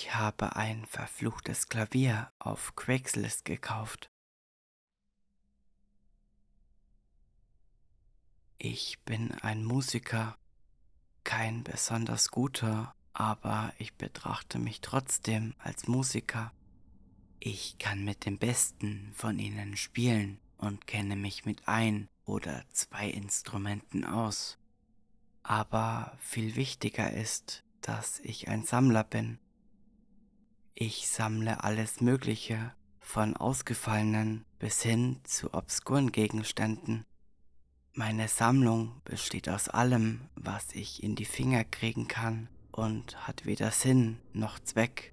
Ich habe ein verfluchtes Klavier auf Craigslist gekauft. Ich bin ein Musiker, kein besonders guter, aber ich betrachte mich trotzdem als Musiker. Ich kann mit dem Besten von ihnen spielen und kenne mich mit ein oder zwei Instrumenten aus. Aber viel wichtiger ist, dass ich ein Sammler bin. Ich sammle alles Mögliche, von ausgefallenen bis hin zu obskuren Gegenständen. Meine Sammlung besteht aus allem, was ich in die Finger kriegen kann und hat weder Sinn noch Zweck.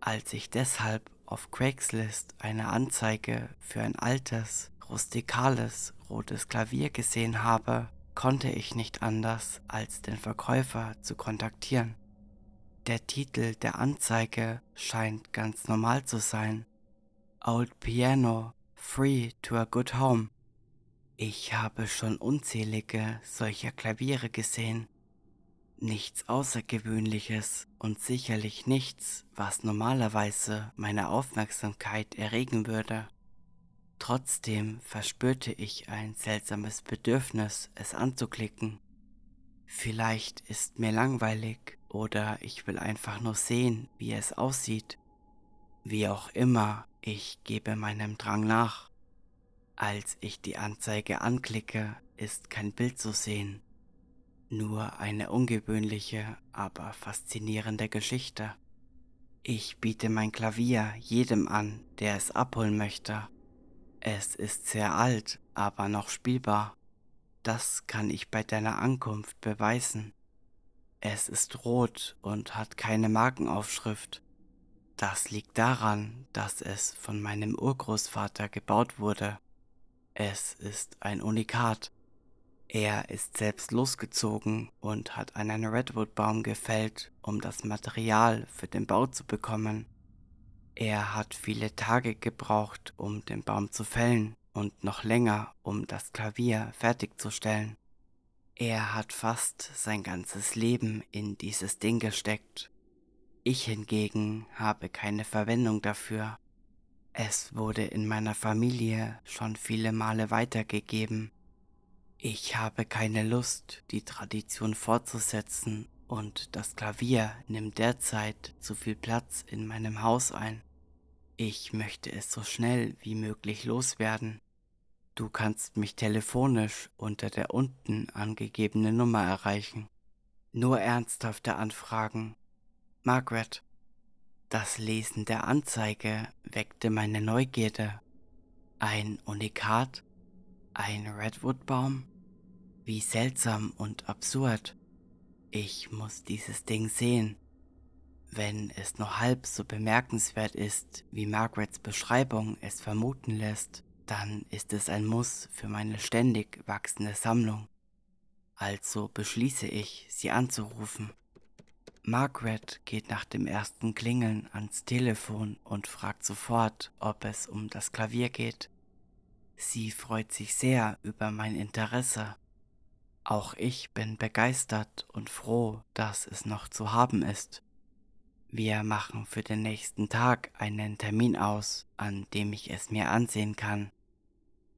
Als ich deshalb auf Craigslist eine Anzeige für ein altes, rustikales, rotes Klavier gesehen habe, konnte ich nicht anders, als den Verkäufer zu kontaktieren. Der Titel der Anzeige scheint ganz normal zu sein. Old Piano, Free to a Good Home. Ich habe schon unzählige solcher Klaviere gesehen. Nichts Außergewöhnliches und sicherlich nichts, was normalerweise meine Aufmerksamkeit erregen würde. Trotzdem verspürte ich ein seltsames Bedürfnis, es anzuklicken. Vielleicht ist mir langweilig oder ich will einfach nur sehen, wie es aussieht. Wie auch immer, ich gebe meinem Drang nach. Als ich die Anzeige anklicke, ist kein Bild zu sehen, nur eine ungewöhnliche, aber faszinierende Geschichte. Ich biete mein Klavier jedem an, der es abholen möchte. Es ist sehr alt, aber noch spielbar. Das kann ich bei deiner Ankunft beweisen. Es ist rot und hat keine Markenaufschrift. Das liegt daran, dass es von meinem Urgroßvater gebaut wurde. Es ist ein Unikat. Er ist selbst losgezogen und hat einen Redwood-Baum gefällt, um das Material für den Bau zu bekommen. Er hat viele Tage gebraucht, um den Baum zu fällen und noch länger, um das Klavier fertigzustellen. Er hat fast sein ganzes Leben in dieses Ding gesteckt. Ich hingegen habe keine Verwendung dafür. Es wurde in meiner Familie schon viele Male weitergegeben. Ich habe keine Lust, die Tradition fortzusetzen und das Klavier nimmt derzeit zu viel Platz in meinem Haus ein. Ich möchte es so schnell wie möglich loswerden. Du kannst mich telefonisch unter der unten angegebenen Nummer erreichen. Nur ernsthafte Anfragen. Margaret. Das Lesen der Anzeige weckte meine Neugierde. Ein Unikat? Ein Redwoodbaum? Wie seltsam und absurd. Ich muss dieses Ding sehen. Wenn es nur halb so bemerkenswert ist, wie Margarets Beschreibung es vermuten lässt, dann ist es ein Muss für meine ständig wachsende Sammlung. Also beschließe ich, sie anzurufen. Margaret geht nach dem ersten Klingeln ans Telefon und fragt sofort, ob es um das Klavier geht. Sie freut sich sehr über mein Interesse. Auch ich bin begeistert und froh, dass es noch zu haben ist. Wir machen für den nächsten Tag einen Termin aus, an dem ich es mir ansehen kann.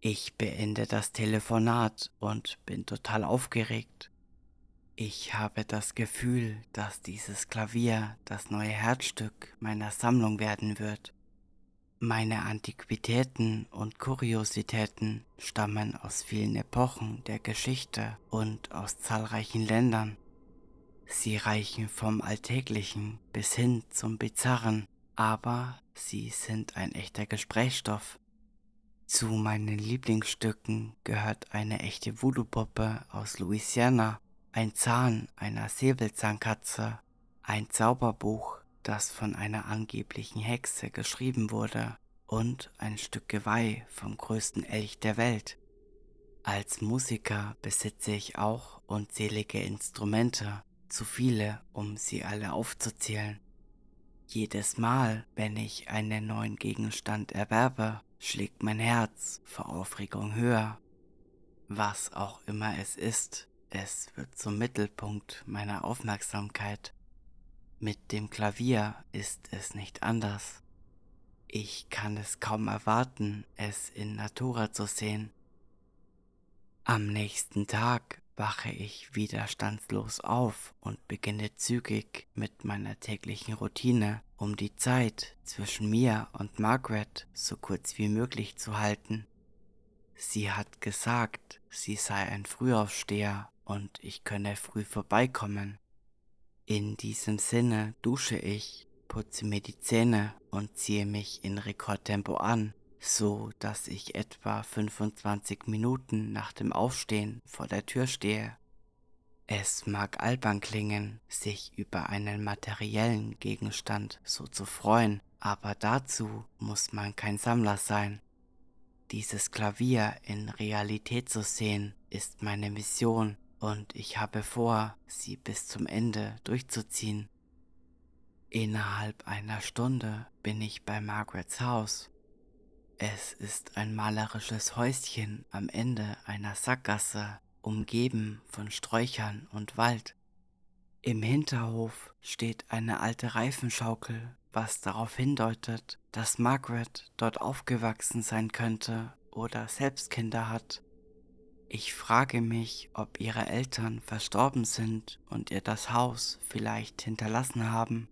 Ich beende das Telefonat und bin total aufgeregt. Ich habe das Gefühl, dass dieses Klavier das neue Herzstück meiner Sammlung werden wird. Meine Antiquitäten und Kuriositäten stammen aus vielen Epochen der Geschichte und aus zahlreichen Ländern. Sie reichen vom Alltäglichen bis hin zum Bizarren, aber sie sind ein echter Gesprächsstoff. Zu meinen Lieblingsstücken gehört eine echte Voodoo-Puppe aus Louisiana ein Zahn einer Säbelzahnkatze, ein Zauberbuch, das von einer angeblichen Hexe geschrieben wurde, und ein Stück Geweih vom größten Elch der Welt. Als Musiker besitze ich auch unzählige Instrumente, zu viele, um sie alle aufzuzählen. Jedes Mal, wenn ich einen neuen Gegenstand erwerbe, schlägt mein Herz vor Aufregung höher. Was auch immer es ist, es wird zum Mittelpunkt meiner Aufmerksamkeit. Mit dem Klavier ist es nicht anders. Ich kann es kaum erwarten, es in Natura zu sehen. Am nächsten Tag wache ich widerstandslos auf und beginne zügig mit meiner täglichen Routine, um die Zeit zwischen mir und Margaret so kurz wie möglich zu halten. Sie hat gesagt, sie sei ein Frühaufsteher und ich könne früh vorbeikommen. In diesem Sinne dusche ich, putze mir die Zähne und ziehe mich in Rekordtempo an, so dass ich etwa 25 Minuten nach dem Aufstehen vor der Tür stehe. Es mag albern klingen, sich über einen materiellen Gegenstand so zu freuen, aber dazu muss man kein Sammler sein. Dieses Klavier in Realität zu sehen, ist meine Mission und ich habe vor, sie bis zum Ende durchzuziehen. Innerhalb einer Stunde bin ich bei Margarets Haus. Es ist ein malerisches Häuschen am Ende einer Sackgasse, umgeben von Sträuchern und Wald. Im Hinterhof steht eine alte Reifenschaukel, was darauf hindeutet, dass Margaret dort aufgewachsen sein könnte oder selbst Kinder hat. Ich frage mich, ob ihre Eltern verstorben sind und ihr das Haus vielleicht hinterlassen haben.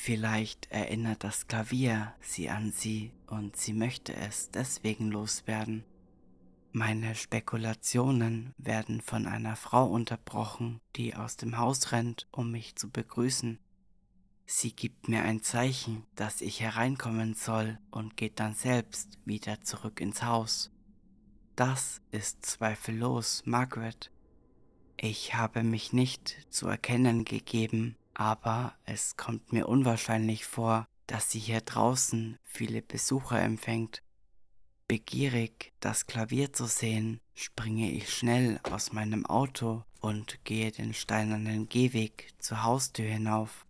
Vielleicht erinnert das Klavier sie an sie und sie möchte es deswegen loswerden. Meine Spekulationen werden von einer Frau unterbrochen, die aus dem Haus rennt, um mich zu begrüßen. Sie gibt mir ein Zeichen, dass ich hereinkommen soll und geht dann selbst wieder zurück ins Haus. Das ist zweifellos Margaret. Ich habe mich nicht zu erkennen gegeben, aber es kommt mir unwahrscheinlich vor, dass sie hier draußen viele Besucher empfängt. Begierig, das Klavier zu sehen, springe ich schnell aus meinem Auto und gehe den steinernen Gehweg zur Haustür hinauf.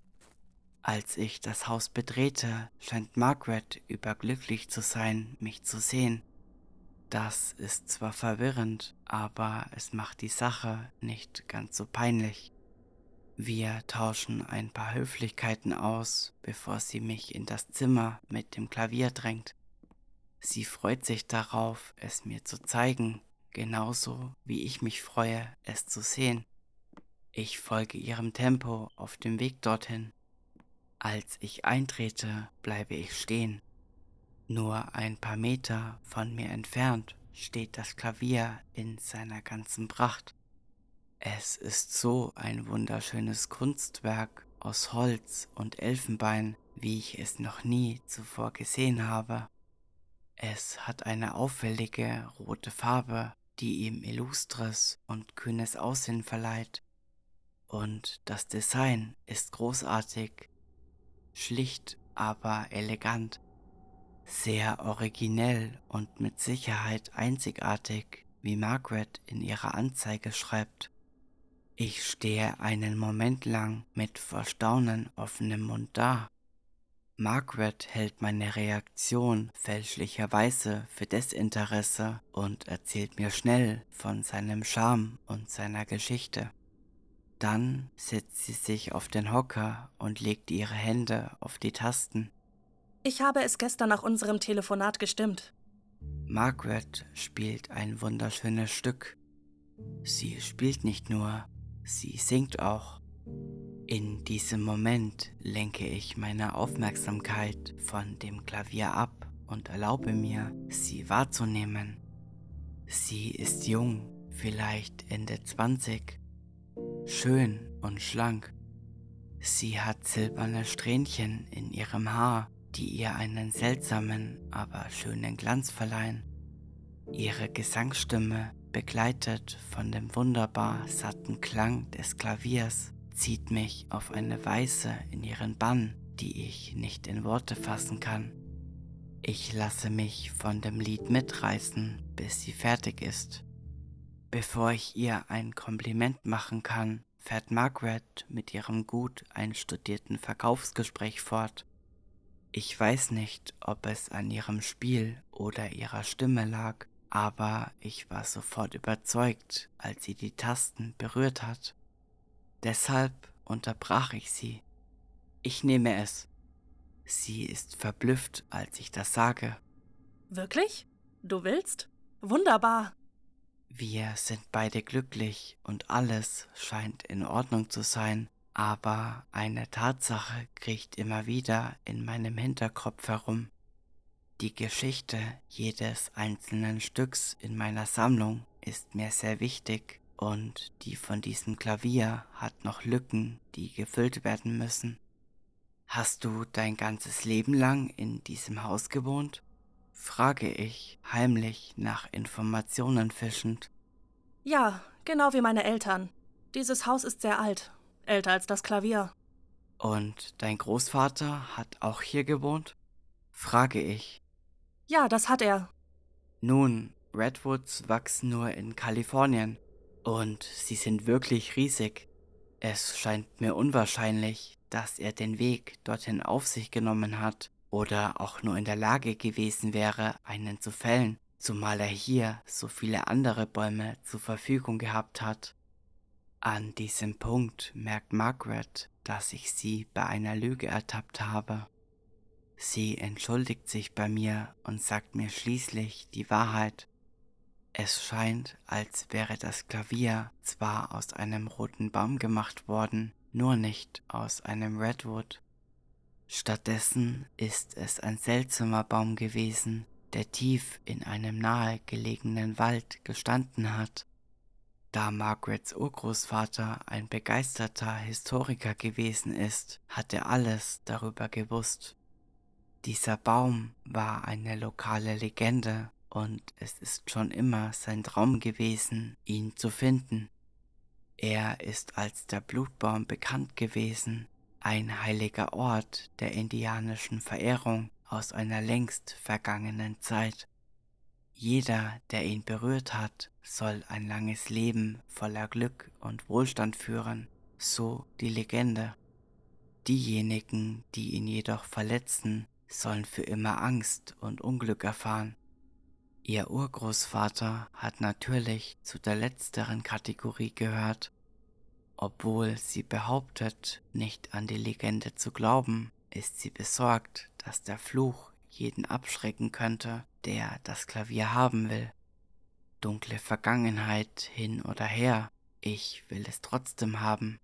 Als ich das Haus betrete, scheint Margaret überglücklich zu sein, mich zu sehen. Das ist zwar verwirrend, aber es macht die Sache nicht ganz so peinlich. Wir tauschen ein paar Höflichkeiten aus, bevor sie mich in das Zimmer mit dem Klavier drängt. Sie freut sich darauf, es mir zu zeigen, genauso wie ich mich freue, es zu sehen. Ich folge ihrem Tempo auf dem Weg dorthin. Als ich eintrete, bleibe ich stehen. Nur ein paar Meter von mir entfernt steht das Klavier in seiner ganzen Pracht. Es ist so ein wunderschönes Kunstwerk aus Holz und Elfenbein, wie ich es noch nie zuvor gesehen habe. Es hat eine auffällige rote Farbe, die ihm illustres und kühnes Aussehen verleiht. Und das Design ist großartig, schlicht aber elegant sehr originell und mit Sicherheit einzigartig, wie Margaret in ihrer Anzeige schreibt. Ich stehe einen Moment lang mit vor Staunen offenem Mund da. Margaret hält meine Reaktion fälschlicherweise für Desinteresse und erzählt mir schnell von seinem Charme und seiner Geschichte. Dann setzt sie sich auf den Hocker und legt ihre Hände auf die Tasten. Ich habe es gestern nach unserem Telefonat gestimmt. Margaret spielt ein wunderschönes Stück. Sie spielt nicht nur, sie singt auch. In diesem Moment lenke ich meine Aufmerksamkeit von dem Klavier ab und erlaube mir, sie wahrzunehmen. Sie ist jung, vielleicht Ende 20, schön und schlank. Sie hat silberne Strähnchen in ihrem Haar die ihr einen seltsamen, aber schönen Glanz verleihen. Ihre Gesangsstimme, begleitet von dem wunderbar satten Klang des Klaviers, zieht mich auf eine Weise in ihren Bann, die ich nicht in Worte fassen kann. Ich lasse mich von dem Lied mitreißen, bis sie fertig ist. Bevor ich ihr ein Kompliment machen kann, fährt Margaret mit ihrem gut einstudierten Verkaufsgespräch fort. Ich weiß nicht, ob es an ihrem Spiel oder ihrer Stimme lag, aber ich war sofort überzeugt, als sie die Tasten berührt hat. Deshalb unterbrach ich sie. Ich nehme es. Sie ist verblüfft, als ich das sage. Wirklich? Du willst? Wunderbar. Wir sind beide glücklich und alles scheint in Ordnung zu sein, aber eine Tatsache kriecht immer wieder in meinem Hinterkopf herum. Die Geschichte jedes einzelnen Stücks in meiner Sammlung ist mir sehr wichtig und die von diesem Klavier hat noch Lücken, die gefüllt werden müssen. Hast du dein ganzes Leben lang in diesem Haus gewohnt? frage ich, heimlich nach Informationen fischend. Ja, genau wie meine Eltern. Dieses Haus ist sehr alt, älter als das Klavier. Und dein Großvater hat auch hier gewohnt? frage ich. Ja, das hat er. Nun, Redwoods wachsen nur in Kalifornien und sie sind wirklich riesig. Es scheint mir unwahrscheinlich, dass er den Weg dorthin auf sich genommen hat oder auch nur in der Lage gewesen wäre, einen zu fällen, zumal er hier so viele andere Bäume zur Verfügung gehabt hat. An diesem Punkt merkt Margaret, dass ich sie bei einer Lüge ertappt habe. Sie entschuldigt sich bei mir und sagt mir schließlich die Wahrheit. Es scheint, als wäre das Klavier zwar aus einem roten Baum gemacht worden, nur nicht aus einem Redwood. Stattdessen ist es ein seltsamer Baum gewesen, der tief in einem nahegelegenen Wald gestanden hat. Da Margarets Urgroßvater ein begeisterter Historiker gewesen ist, hat er alles darüber gewusst. Dieser Baum war eine lokale Legende und es ist schon immer sein Traum gewesen, ihn zu finden. Er ist als der Blutbaum bekannt gewesen, ein heiliger Ort der indianischen Verehrung aus einer längst vergangenen Zeit. Jeder, der ihn berührt hat, soll ein langes Leben voller Glück und Wohlstand führen, so die Legende. Diejenigen, die ihn jedoch verletzen, sollen für immer Angst und Unglück erfahren. Ihr Urgroßvater hat natürlich zu der letzteren Kategorie gehört. Obwohl sie behauptet, nicht an die Legende zu glauben, ist sie besorgt, dass der Fluch jeden abschrecken könnte, der das Klavier haben will. Dunkle Vergangenheit hin oder her, ich will es trotzdem haben.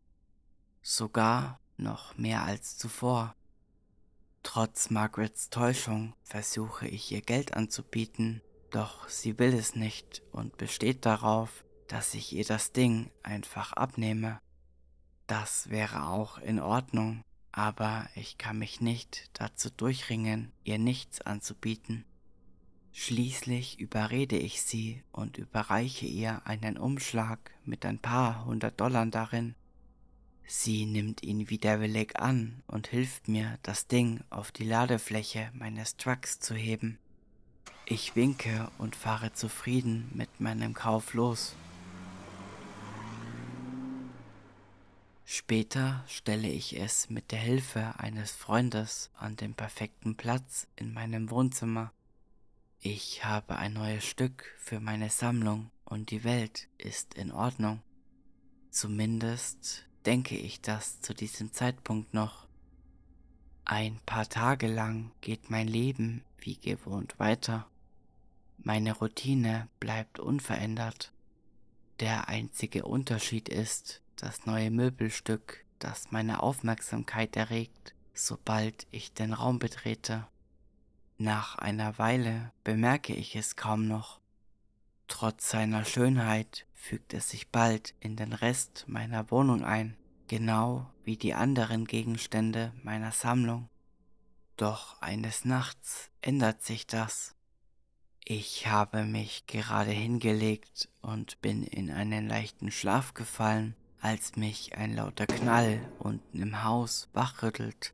Sogar noch mehr als zuvor. Trotz Margarets Täuschung versuche ich ihr Geld anzubieten, doch sie will es nicht und besteht darauf, dass ich ihr das Ding einfach abnehme. Das wäre auch in Ordnung, aber ich kann mich nicht dazu durchringen, ihr nichts anzubieten. Schließlich überrede ich sie und überreiche ihr einen Umschlag mit ein paar hundert Dollar darin. Sie nimmt ihn widerwillig an und hilft mir, das Ding auf die Ladefläche meines Trucks zu heben. Ich winke und fahre zufrieden mit meinem Kauf los. Später stelle ich es mit der Hilfe eines Freundes an den perfekten Platz in meinem Wohnzimmer. Ich habe ein neues Stück für meine Sammlung und die Welt ist in Ordnung. Zumindest denke ich das zu diesem Zeitpunkt noch. Ein paar Tage lang geht mein Leben wie gewohnt weiter. Meine Routine bleibt unverändert. Der einzige Unterschied ist das neue Möbelstück, das meine Aufmerksamkeit erregt, sobald ich den Raum betrete. Nach einer Weile bemerke ich es kaum noch. Trotz seiner Schönheit fügt es sich bald in den Rest meiner Wohnung ein, genau wie die anderen Gegenstände meiner Sammlung. Doch eines Nachts ändert sich das. Ich habe mich gerade hingelegt und bin in einen leichten Schlaf gefallen, als mich ein lauter Knall unten im Haus wachrüttelt.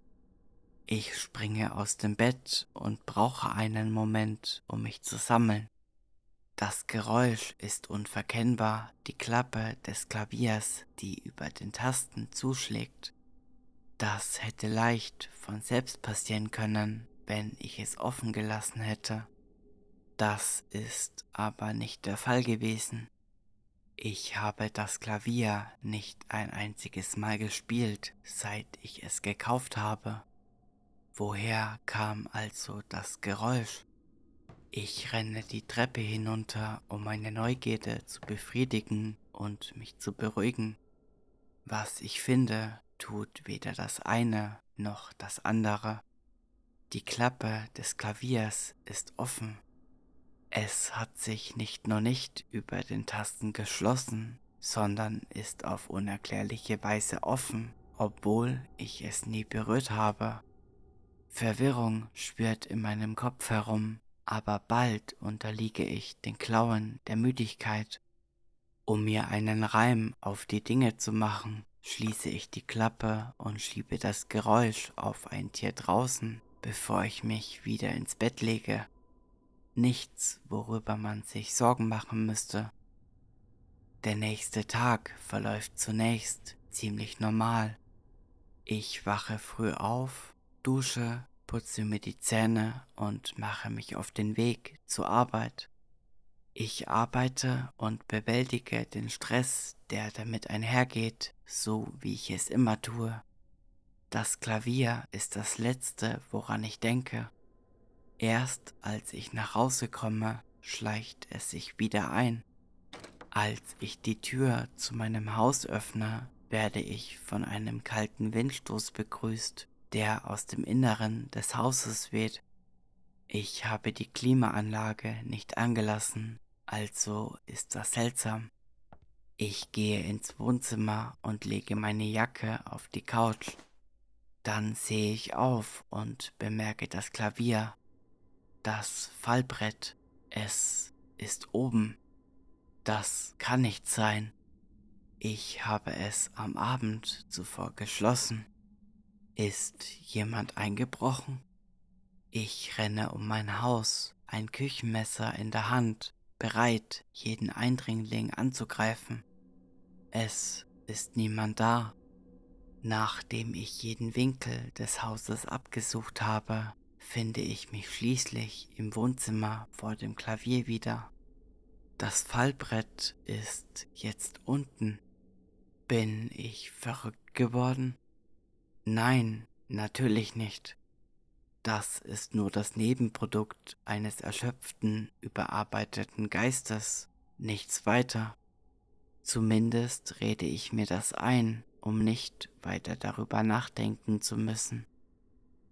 Ich springe aus dem Bett und brauche einen Moment, um mich zu sammeln. Das Geräusch ist unverkennbar die Klappe des Klaviers, die über den Tasten zuschlägt. Das hätte leicht von selbst passieren können, wenn ich es offen gelassen hätte. Das ist aber nicht der Fall gewesen. Ich habe das Klavier nicht ein einziges Mal gespielt, seit ich es gekauft habe. Woher kam also das Geräusch? Ich renne die Treppe hinunter, um meine Neugierde zu befriedigen und mich zu beruhigen. Was ich finde, tut weder das eine noch das andere. Die Klappe des Klaviers ist offen. Es hat sich nicht nur nicht über den Tasten geschlossen, sondern ist auf unerklärliche Weise offen, obwohl ich es nie berührt habe. Verwirrung schwirrt in meinem Kopf herum, aber bald unterliege ich den Klauen der Müdigkeit. Um mir einen Reim auf die Dinge zu machen, schließe ich die Klappe und schiebe das Geräusch auf ein Tier draußen, bevor ich mich wieder ins Bett lege. Nichts, worüber man sich Sorgen machen müsste. Der nächste Tag verläuft zunächst ziemlich normal. Ich wache früh auf, dusche, putze mir die Zähne und mache mich auf den Weg zur Arbeit. Ich arbeite und bewältige den Stress, der damit einhergeht, so wie ich es immer tue. Das Klavier ist das Letzte, woran ich denke. Erst als ich nach Hause komme, schleicht es sich wieder ein. Als ich die Tür zu meinem Haus öffne, werde ich von einem kalten Windstoß begrüßt, der aus dem Inneren des Hauses weht. Ich habe die Klimaanlage nicht angelassen, also ist das seltsam. Ich gehe ins Wohnzimmer und lege meine Jacke auf die Couch. Dann sehe ich auf und bemerke das Klavier, das Fallbrett, es ist oben. Das kann nicht sein. Ich habe es am Abend zuvor geschlossen. Ist jemand eingebrochen? Ich renne um mein Haus, ein Küchenmesser in der Hand, bereit, jeden Eindringling anzugreifen. Es ist niemand da. Nachdem ich jeden Winkel des Hauses abgesucht habe, finde ich mich schließlich im Wohnzimmer vor dem Klavier wieder. Das Fallbrett ist jetzt unten. Bin ich verrückt geworden? Nein, natürlich nicht. Das ist nur das Nebenprodukt eines erschöpften, überarbeiteten Geistes, nichts weiter. Zumindest rede ich mir das ein, um nicht weiter darüber nachdenken zu müssen.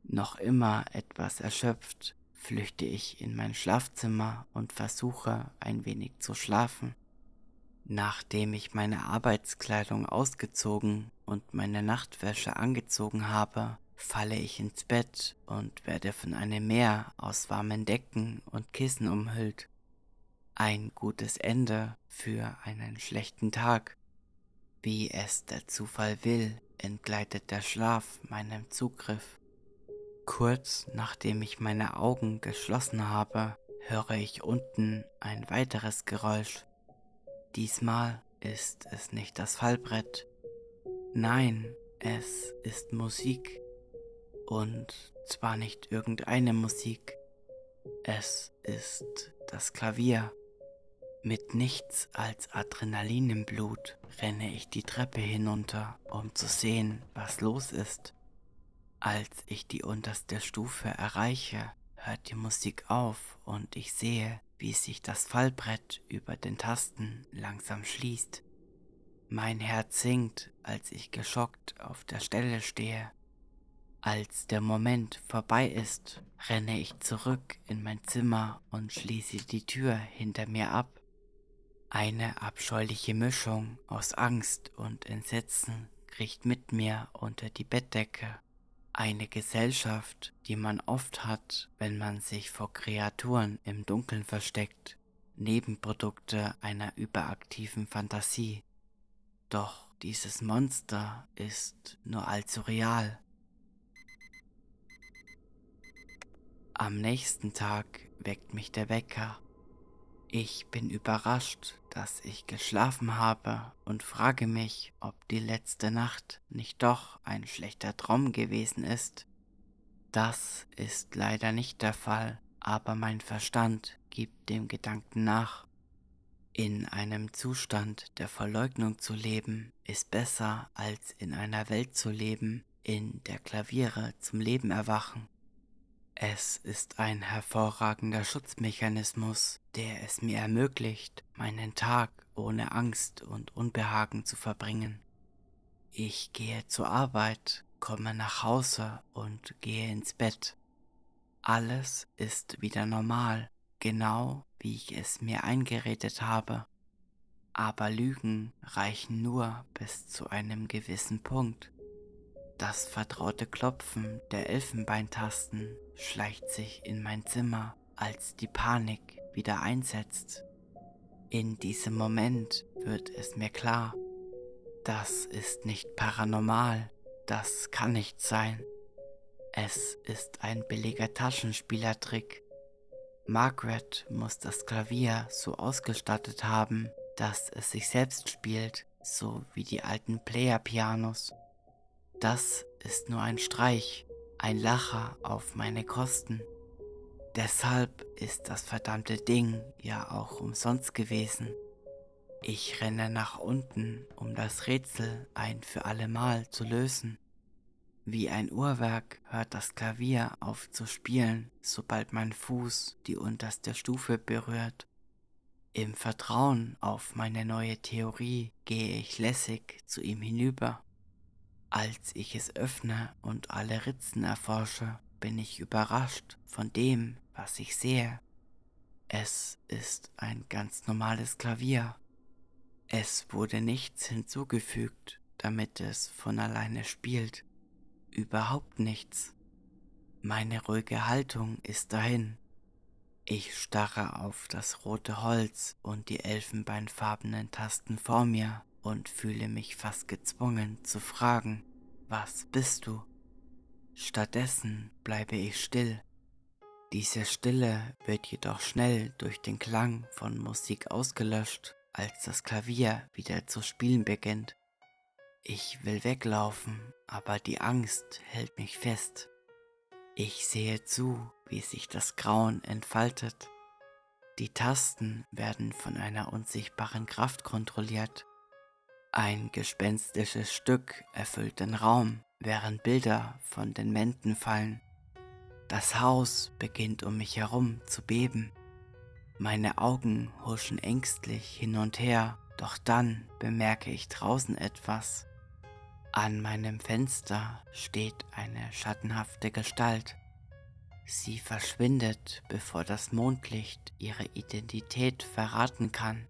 Noch immer etwas erschöpft, flüchte ich in mein Schlafzimmer und versuche ein wenig zu schlafen. Nachdem ich meine Arbeitskleidung ausgezogen und meine Nachtwäsche angezogen habe, falle ich ins Bett und werde von einem Meer aus warmen Decken und Kissen umhüllt. Ein gutes Ende für einen schlechten Tag. Wie es der Zufall will, entgleitet der Schlaf meinem Zugriff. Kurz nachdem ich meine Augen geschlossen habe, höre ich unten ein weiteres Geräusch. Diesmal ist es nicht das Fallbrett. Nein, es ist Musik. Und zwar nicht irgendeine Musik. Es ist das Klavier. Mit nichts als Adrenalin im Blut renne ich die Treppe hinunter, um zu sehen, was los ist. Als ich die unterste Stufe erreiche, hört die Musik auf und ich sehe, wie sich das Fallbrett über den Tasten langsam schließt. Mein Herz sinkt, als ich geschockt auf der Stelle stehe. Als der Moment vorbei ist, renne ich zurück in mein Zimmer und schließe die Tür hinter mir ab. Eine abscheuliche Mischung aus Angst und Entsetzen kriecht mit mir unter die Bettdecke eine Gesellschaft, die man oft hat, wenn man sich vor Kreaturen im Dunkeln versteckt, Nebenprodukte einer überaktiven Fantasie. Doch dieses Monster ist nur allzu real. Am nächsten Tag weckt mich der Wecker ich bin überrascht, dass ich geschlafen habe und frage mich, ob die letzte Nacht nicht doch ein schlechter Traum gewesen ist. Das ist leider nicht der Fall, aber mein Verstand gibt dem Gedanken nach. In einem Zustand der Verleugnung zu leben, ist besser als in einer Welt zu leben, in der Klaviere zum Leben erwachen. Es ist ein hervorragender Schutzmechanismus, der es mir ermöglicht, meinen Tag ohne Angst und Unbehagen zu verbringen. Ich gehe zur Arbeit, komme nach Hause und gehe ins Bett. Alles ist wieder normal, genau wie ich es mir eingeredet habe. Aber Lügen reichen nur bis zu einem gewissen Punkt. Das vertraute Klopfen der Elfenbeintasten schleicht sich in mein Zimmer, als die Panik wieder einsetzt. In diesem Moment wird es mir klar, das ist nicht paranormal, das kann nicht sein. Es ist ein billiger Taschenspielertrick. Margaret muss das Klavier so ausgestattet haben, dass es sich selbst spielt, so wie die alten Player-Pianos. Das ist nur ein Streich, ein Lacher auf meine Kosten. Deshalb ist das verdammte Ding ja auch umsonst gewesen. Ich renne nach unten, um das Rätsel ein für allemal zu lösen. Wie ein Uhrwerk hört das Klavier auf zu spielen, sobald mein Fuß die unterste Stufe berührt. Im Vertrauen auf meine neue Theorie gehe ich lässig zu ihm hinüber. Als ich es öffne und alle Ritzen erforsche, bin ich überrascht von dem, was ich sehe. Es ist ein ganz normales Klavier. Es wurde nichts hinzugefügt, damit es von alleine spielt. Überhaupt nichts. Meine ruhige Haltung ist dahin. Ich starre auf das rote Holz und die elfenbeinfarbenen Tasten vor mir und fühle mich fast gezwungen zu fragen, was bist du? Stattdessen bleibe ich still. Diese Stille wird jedoch schnell durch den Klang von Musik ausgelöscht, als das Klavier wieder zu spielen beginnt. Ich will weglaufen, aber die Angst hält mich fest. Ich sehe zu, wie sich das Grauen entfaltet. Die Tasten werden von einer unsichtbaren Kraft kontrolliert ein gespenstisches Stück erfüllt den Raum, während Bilder von den Wänden fallen. Das Haus beginnt um mich herum zu beben. Meine Augen huschen ängstlich hin und her, doch dann bemerke ich draußen etwas. An meinem Fenster steht eine schattenhafte Gestalt. Sie verschwindet, bevor das Mondlicht ihre Identität verraten kann.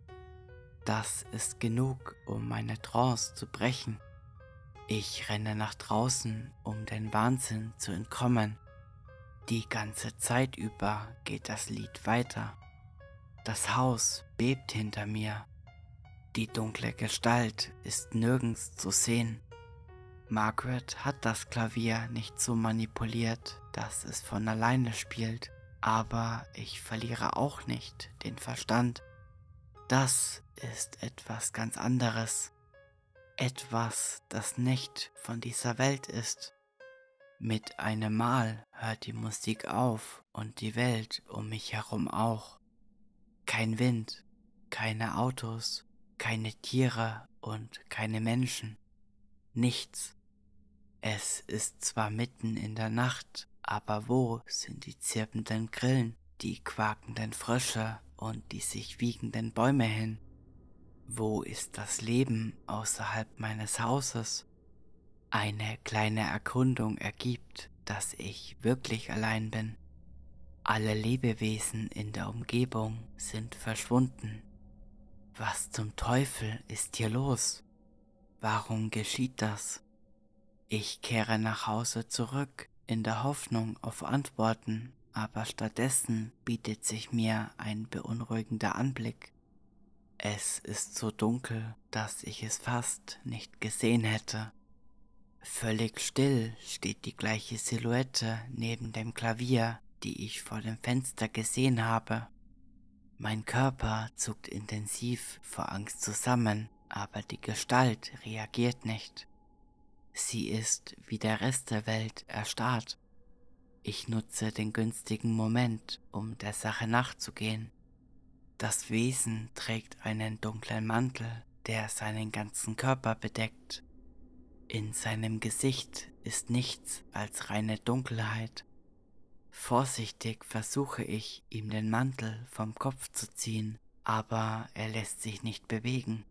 Das ist genug, um meine Trance zu brechen. Ich renne nach draußen, um den Wahnsinn zu entkommen. Die ganze Zeit über geht das Lied weiter. Das Haus bebt hinter mir. Die dunkle Gestalt ist nirgends zu sehen. Margaret hat das Klavier nicht so manipuliert, dass es von alleine spielt, aber ich verliere auch nicht den Verstand. Das ist etwas ganz anderes. Etwas, das nicht von dieser Welt ist. Mit einem Mal hört die Musik auf und die Welt um mich herum auch. Kein Wind, keine Autos, keine Tiere und keine Menschen. Nichts. Es ist zwar mitten in der Nacht, aber wo sind die zirpenden Grillen, die quakenden Frösche und die sich wiegenden Bäume hin? Wo ist das Leben außerhalb meines Hauses? Eine kleine Erkundung ergibt, dass ich wirklich allein bin. Alle Lebewesen in der Umgebung sind verschwunden. Was zum Teufel ist hier los? Warum geschieht das? Ich kehre nach Hause zurück in der Hoffnung auf Antworten aber stattdessen bietet sich mir ein beunruhigender Anblick. Es ist so dunkel, dass ich es fast nicht gesehen hätte. Völlig still steht die gleiche Silhouette neben dem Klavier, die ich vor dem Fenster gesehen habe. Mein Körper zuckt intensiv vor Angst zusammen, aber die Gestalt reagiert nicht. Sie ist wie der Rest der Welt erstarrt. Ich nutze den günstigen Moment, um der Sache nachzugehen. Das Wesen trägt einen dunklen Mantel, der seinen ganzen Körper bedeckt. In seinem Gesicht ist nichts als reine Dunkelheit. Vorsichtig versuche ich, ihm den Mantel vom Kopf zu ziehen, aber er lässt sich nicht bewegen.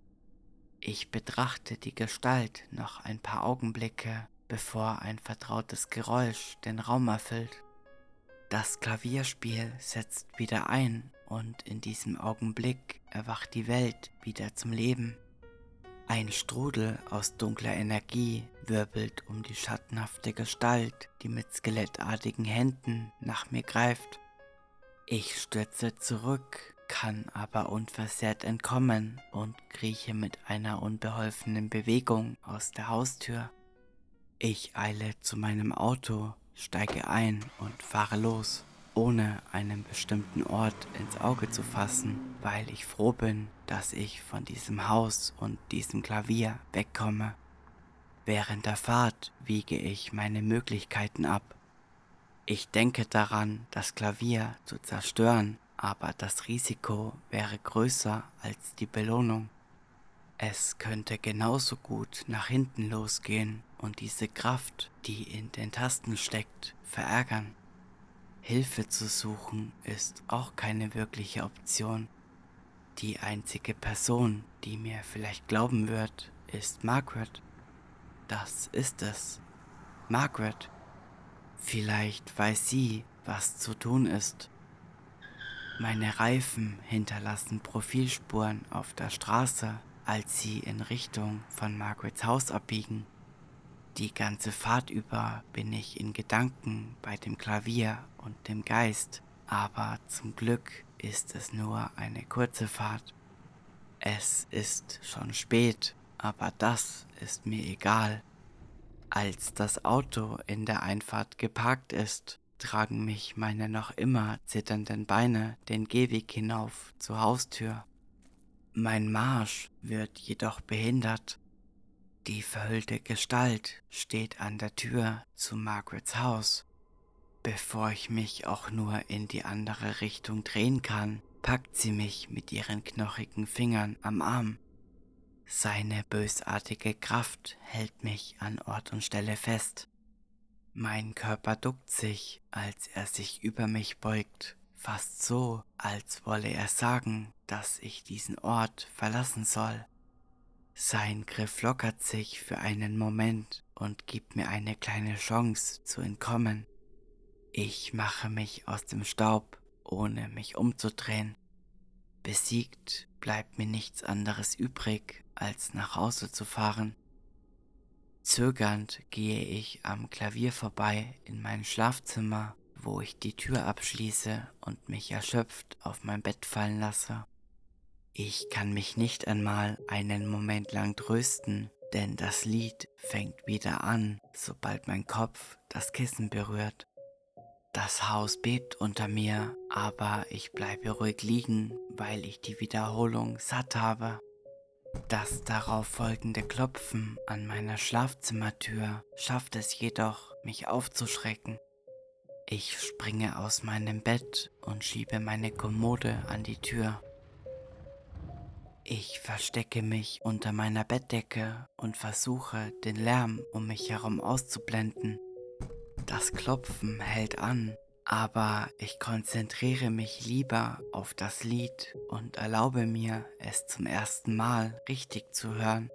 Ich betrachte die Gestalt noch ein paar Augenblicke, bevor ein vertrautes Geräusch den Raum erfüllt. Das Klavierspiel setzt wieder ein und in diesem Augenblick erwacht die Welt wieder zum Leben. Ein Strudel aus dunkler Energie wirbelt um die schattenhafte Gestalt, die mit skelettartigen Händen nach mir greift. Ich stürze zurück, kann aber unversehrt entkommen und krieche mit einer unbeholfenen Bewegung aus der Haustür. Ich eile zu meinem Auto, steige ein und fahre los ohne einen bestimmten Ort ins Auge zu fassen, weil ich froh bin, dass ich von diesem Haus und diesem Klavier wegkomme. Während der Fahrt wiege ich meine Möglichkeiten ab. Ich denke daran, das Klavier zu zerstören, aber das Risiko wäre größer als die Belohnung. Es könnte genauso gut nach hinten losgehen und diese Kraft, die in den Tasten steckt, verärgern. Hilfe zu suchen ist auch keine wirkliche Option. Die einzige Person, die mir vielleicht glauben wird, ist Margaret. Das ist es. Margaret. Vielleicht weiß sie, was zu tun ist. Meine Reifen hinterlassen Profilspuren auf der Straße, als sie in Richtung von Margarets Haus abbiegen. Die ganze Fahrt über bin ich in Gedanken bei dem Klavier und dem Geist, aber zum Glück ist es nur eine kurze Fahrt. Es ist schon spät, aber das ist mir egal. Als das Auto in der Einfahrt geparkt ist, tragen mich meine noch immer zitternden Beine den Gehweg hinauf zur Haustür. Mein Marsch wird jedoch behindert die verhüllte Gestalt steht an der Tür zu Margarets Haus. Bevor ich mich auch nur in die andere Richtung drehen kann, packt sie mich mit ihren knochigen Fingern am Arm. Seine bösartige Kraft hält mich an Ort und Stelle fest. Mein Körper duckt sich, als er sich über mich beugt, fast so, als wolle er sagen, dass ich diesen Ort verlassen soll. Sein Griff lockert sich für einen Moment und gibt mir eine kleine Chance zu entkommen. Ich mache mich aus dem Staub, ohne mich umzudrehen. Besiegt bleibt mir nichts anderes übrig, als nach Hause zu fahren. Zögernd gehe ich am Klavier vorbei in mein Schlafzimmer, wo ich die Tür abschließe und mich erschöpft auf mein Bett fallen lasse. Ich kann mich nicht einmal einen Moment lang trösten, denn das Lied fängt wieder an, sobald mein Kopf das Kissen berührt. Das Haus bebt unter mir, aber ich bleibe ruhig liegen, weil ich die Wiederholung satt habe. Das darauf folgende Klopfen an meiner Schlafzimmertür schafft es jedoch, mich aufzuschrecken. Ich springe aus meinem Bett und schiebe meine Kommode an die Tür. Ich verstecke mich unter meiner Bettdecke und versuche, den Lärm um mich herum auszublenden. Das Klopfen hält an, aber ich konzentriere mich lieber auf das Lied und erlaube mir, es zum ersten Mal richtig zu hören.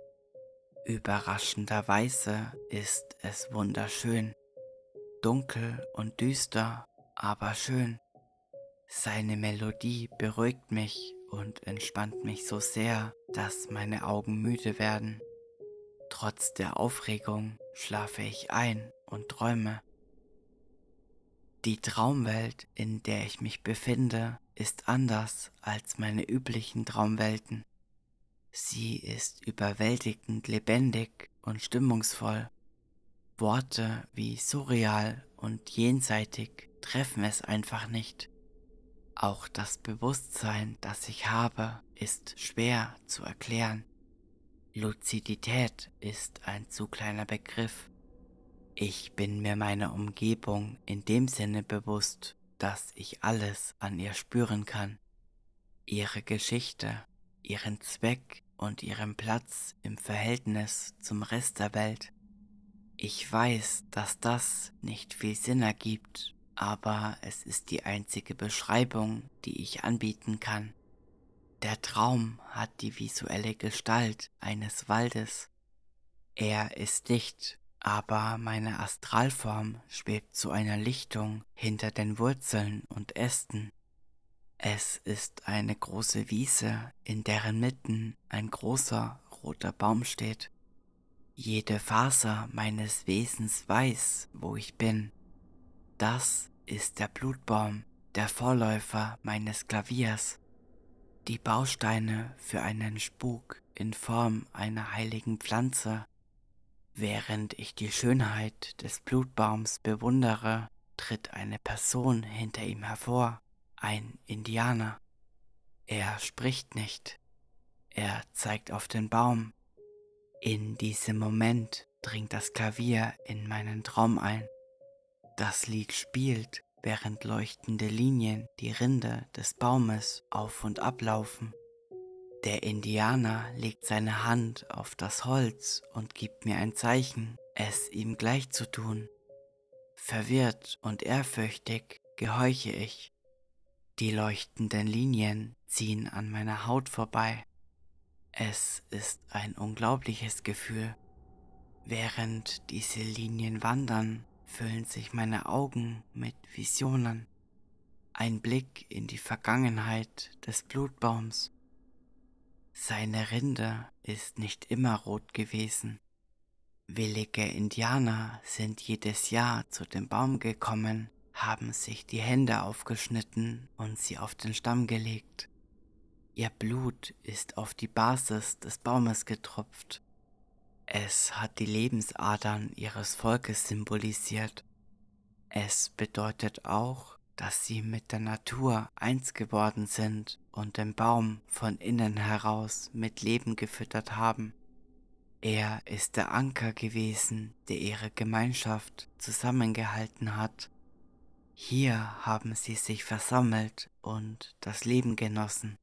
Überraschenderweise ist es wunderschön. Dunkel und düster, aber schön. Seine Melodie beruhigt mich und entspannt mich so sehr, dass meine Augen müde werden. Trotz der Aufregung schlafe ich ein und träume. Die Traumwelt, in der ich mich befinde, ist anders als meine üblichen Traumwelten. Sie ist überwältigend lebendig und stimmungsvoll. Worte wie surreal und jenseitig treffen es einfach nicht. Auch das Bewusstsein, das ich habe, ist schwer zu erklären. Luzidität ist ein zu kleiner Begriff. Ich bin mir meiner Umgebung in dem Sinne bewusst, dass ich alles an ihr spüren kann. ihre Geschichte, ihren Zweck und ihren Platz im Verhältnis zum Rest der Welt. Ich weiß, dass das nicht viel Sinn ergibt, aber es ist die einzige Beschreibung, die ich anbieten kann. Der Traum hat die visuelle Gestalt eines Waldes. Er ist dicht, aber meine Astralform schwebt zu einer Lichtung hinter den Wurzeln und Ästen. Es ist eine große Wiese, in deren Mitten ein großer roter Baum steht. Jede Faser meines Wesens weiß, wo ich bin. Das ist der Blutbaum, der Vorläufer meines Klaviers. Die Bausteine für einen Spuk in Form einer heiligen Pflanze. Während ich die Schönheit des Blutbaums bewundere, tritt eine Person hinter ihm hervor ein Indianer. Er spricht nicht. Er zeigt auf den Baum. In diesem Moment dringt das Klavier in meinen Traum ein. Das Lied spielt, während leuchtende Linien die Rinde des Baumes auf und ablaufen. Der Indianer legt seine Hand auf das Holz und gibt mir ein Zeichen, es ihm gleich zu tun. Verwirrt und ehrfürchtig gehorche ich. Die leuchtenden Linien ziehen an meiner Haut vorbei. Es ist ein unglaubliches Gefühl. Während diese Linien wandern, füllen sich meine Augen mit Visionen. Ein Blick in die Vergangenheit des Blutbaums. Seine Rinde ist nicht immer rot gewesen. Willige Indianer sind jedes Jahr zu dem Baum gekommen haben sich die Hände aufgeschnitten und sie auf den Stamm gelegt. Ihr Blut ist auf die Basis des Baumes getropft. Es hat die Lebensadern ihres Volkes symbolisiert. Es bedeutet auch, dass sie mit der Natur eins geworden sind und den Baum von innen heraus mit Leben gefüttert haben. Er ist der Anker gewesen, der ihre Gemeinschaft zusammengehalten hat hier haben sie sich versammelt und das Leben genossen.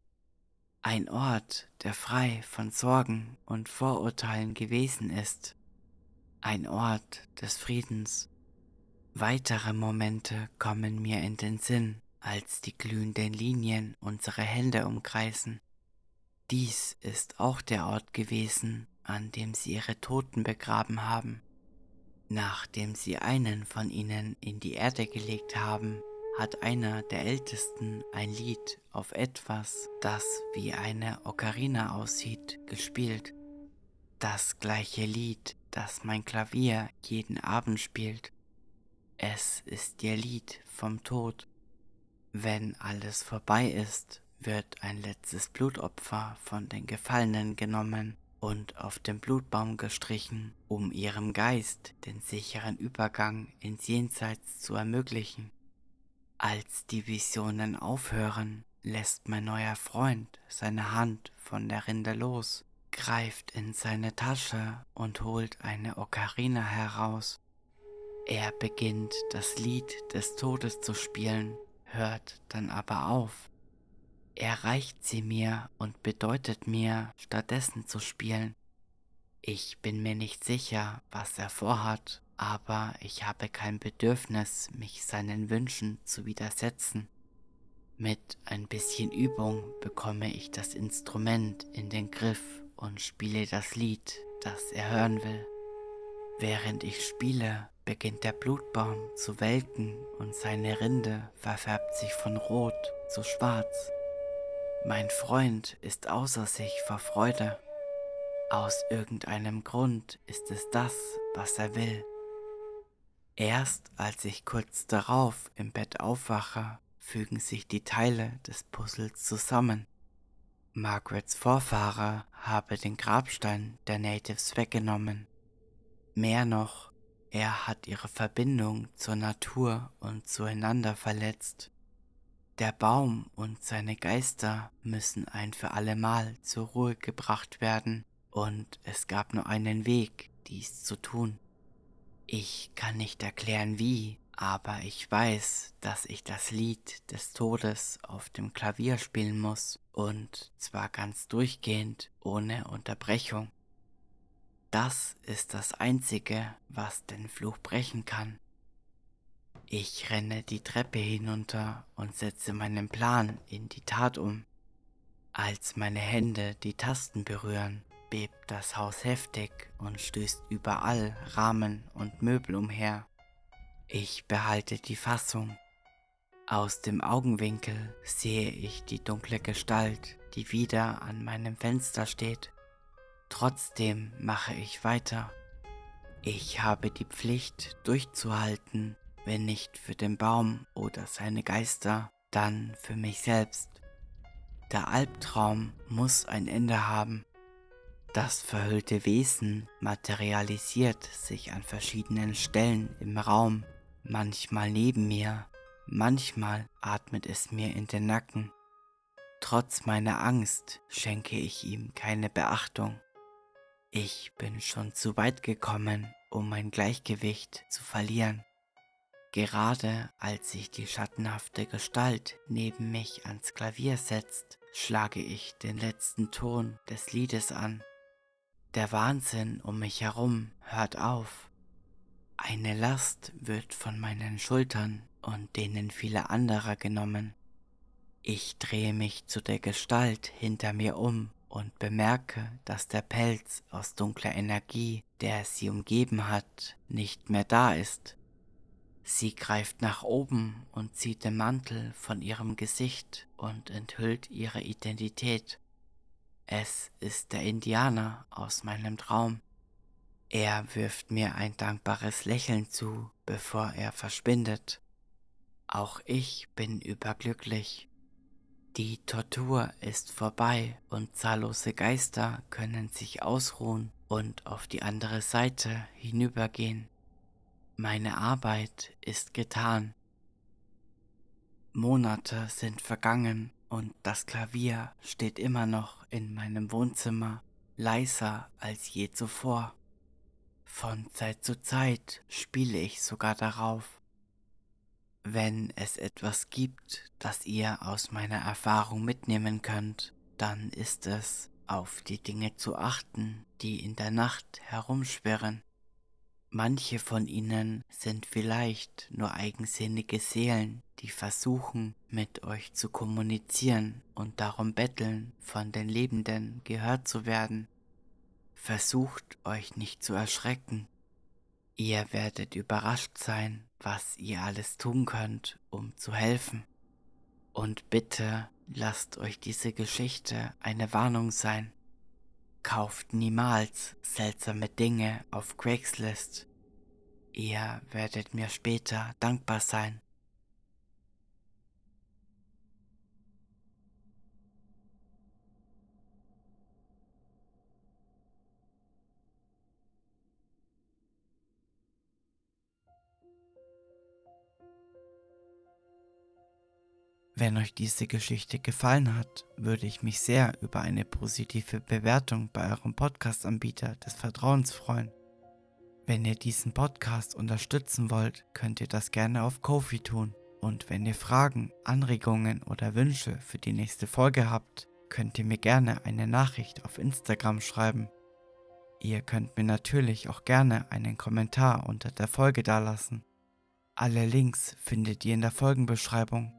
Ein Ort, der frei von Sorgen und Vorurteilen gewesen ist. Ein Ort des Friedens. Weitere Momente kommen mir in den Sinn, als die glühenden Linien unsere Hände umkreisen. Dies ist auch der Ort gewesen, an dem sie ihre Toten begraben haben. Nachdem sie einen von ihnen in die Erde gelegt haben, hat einer der Ältesten ein Lied auf etwas, das wie eine Ocarina aussieht, gespielt. Das gleiche Lied, das mein Klavier jeden Abend spielt. Es ist ihr Lied vom Tod. Wenn alles vorbei ist, wird ein letztes Blutopfer von den Gefallenen genommen und auf dem Blutbaum gestrichen, um ihrem Geist den sicheren Übergang ins Jenseits zu ermöglichen. Als die Visionen aufhören, lässt mein neuer Freund seine Hand von der Rinde los, greift in seine Tasche und holt eine Ocarina heraus. Er beginnt das Lied des Todes zu spielen, hört dann aber auf er reicht sie mir und bedeutet mir, stattdessen zu spielen. Ich bin mir nicht sicher, was er vorhat, aber ich habe kein Bedürfnis, mich seinen Wünschen zu widersetzen. Mit ein bisschen Übung bekomme ich das Instrument in den Griff und spiele das Lied, das er hören will. Während ich spiele, beginnt der Blutbaum zu welken und seine Rinde verfärbt sich von rot zu schwarz. Mein Freund ist außer sich vor Freude. Aus irgendeinem Grund ist es das, was er will. Erst als ich kurz darauf im Bett aufwache, fügen sich die Teile des Puzzles zusammen. Margarets Vorfahre habe den Grabstein der Natives weggenommen. Mehr noch, er hat ihre Verbindung zur Natur und zueinander verletzt. Der Baum und seine Geister müssen ein für allemal zur Ruhe gebracht werden, und es gab nur einen Weg, dies zu tun. Ich kann nicht erklären wie, aber ich weiß, dass ich das Lied des Todes auf dem Klavier spielen muss und zwar ganz durchgehend, ohne Unterbrechung. Das ist das Einzige, was den Fluch brechen kann. Ich renne die Treppe hinunter und setze meinen Plan in die Tat um. Als meine Hände die Tasten berühren, bebt das Haus heftig und stößt überall Rahmen und Möbel umher. Ich behalte die Fassung. Aus dem Augenwinkel sehe ich die dunkle Gestalt, die wieder an meinem Fenster steht. Trotzdem mache ich weiter. Ich habe die Pflicht durchzuhalten, wenn nicht für den Baum oder seine Geister, dann für mich selbst. Der Albtraum muss ein Ende haben. Das verhüllte Wesen materialisiert sich an verschiedenen Stellen im Raum, manchmal neben mir, manchmal atmet es mir in den Nacken. Trotz meiner Angst schenke ich ihm keine Beachtung. Ich bin schon zu weit gekommen, um mein Gleichgewicht zu verlieren. Gerade als sich die schattenhafte Gestalt neben mich ans Klavier setzt, schlage ich den letzten Ton des Liedes an. Der Wahnsinn um mich herum hört auf. Eine Last wird von meinen Schultern und denen vieler anderer genommen. Ich drehe mich zu der Gestalt hinter mir um und bemerke, dass der Pelz aus dunkler Energie, der sie umgeben hat, nicht mehr da ist. Sie greift nach oben und zieht den Mantel von ihrem Gesicht und enthüllt ihre Identität. Es ist der Indianer aus meinem Traum. Er wirft mir ein dankbares Lächeln zu, bevor er verschwindet. Auch ich bin überglücklich die Tortur ist vorbei und zahllose Geister können sich ausruhen und auf die andere Seite hinübergehen. Meine Arbeit ist getan. Monate sind vergangen und das Klavier steht immer noch in meinem Wohnzimmer, leiser als je zuvor. Von Zeit zu Zeit spiele ich sogar darauf wenn es etwas gibt, das ihr aus meiner Erfahrung mitnehmen könnt, dann ist es, auf die Dinge zu achten, die in der Nacht herumschwirren. Manche von ihnen sind vielleicht nur eigensinnige Seelen, die versuchen, mit euch zu kommunizieren und darum betteln, von den Lebenden gehört zu werden. Versucht euch nicht zu erschrecken. Ihr werdet überrascht sein, was ihr alles tun könnt, um zu helfen. Und bitte lasst euch diese Geschichte eine Warnung sein. Kauft niemals seltsame Dinge auf Craigslist. Ihr werdet mir später dankbar sein. Wenn euch diese Geschichte gefallen hat, würde ich mich sehr über eine positive Bewertung bei eurem Podcast-Anbieter des Vertrauens freuen. Wenn ihr diesen Podcast unterstützen wollt, könnt ihr das gerne auf Kofi tun. Und wenn ihr Fragen, Anregungen oder Wünsche für die nächste Folge habt, könnt ihr mir gerne eine Nachricht auf Instagram schreiben. Ihr könnt mir natürlich auch gerne einen Kommentar unter der Folge dalassen. Alle Links findet ihr in der Folgenbeschreibung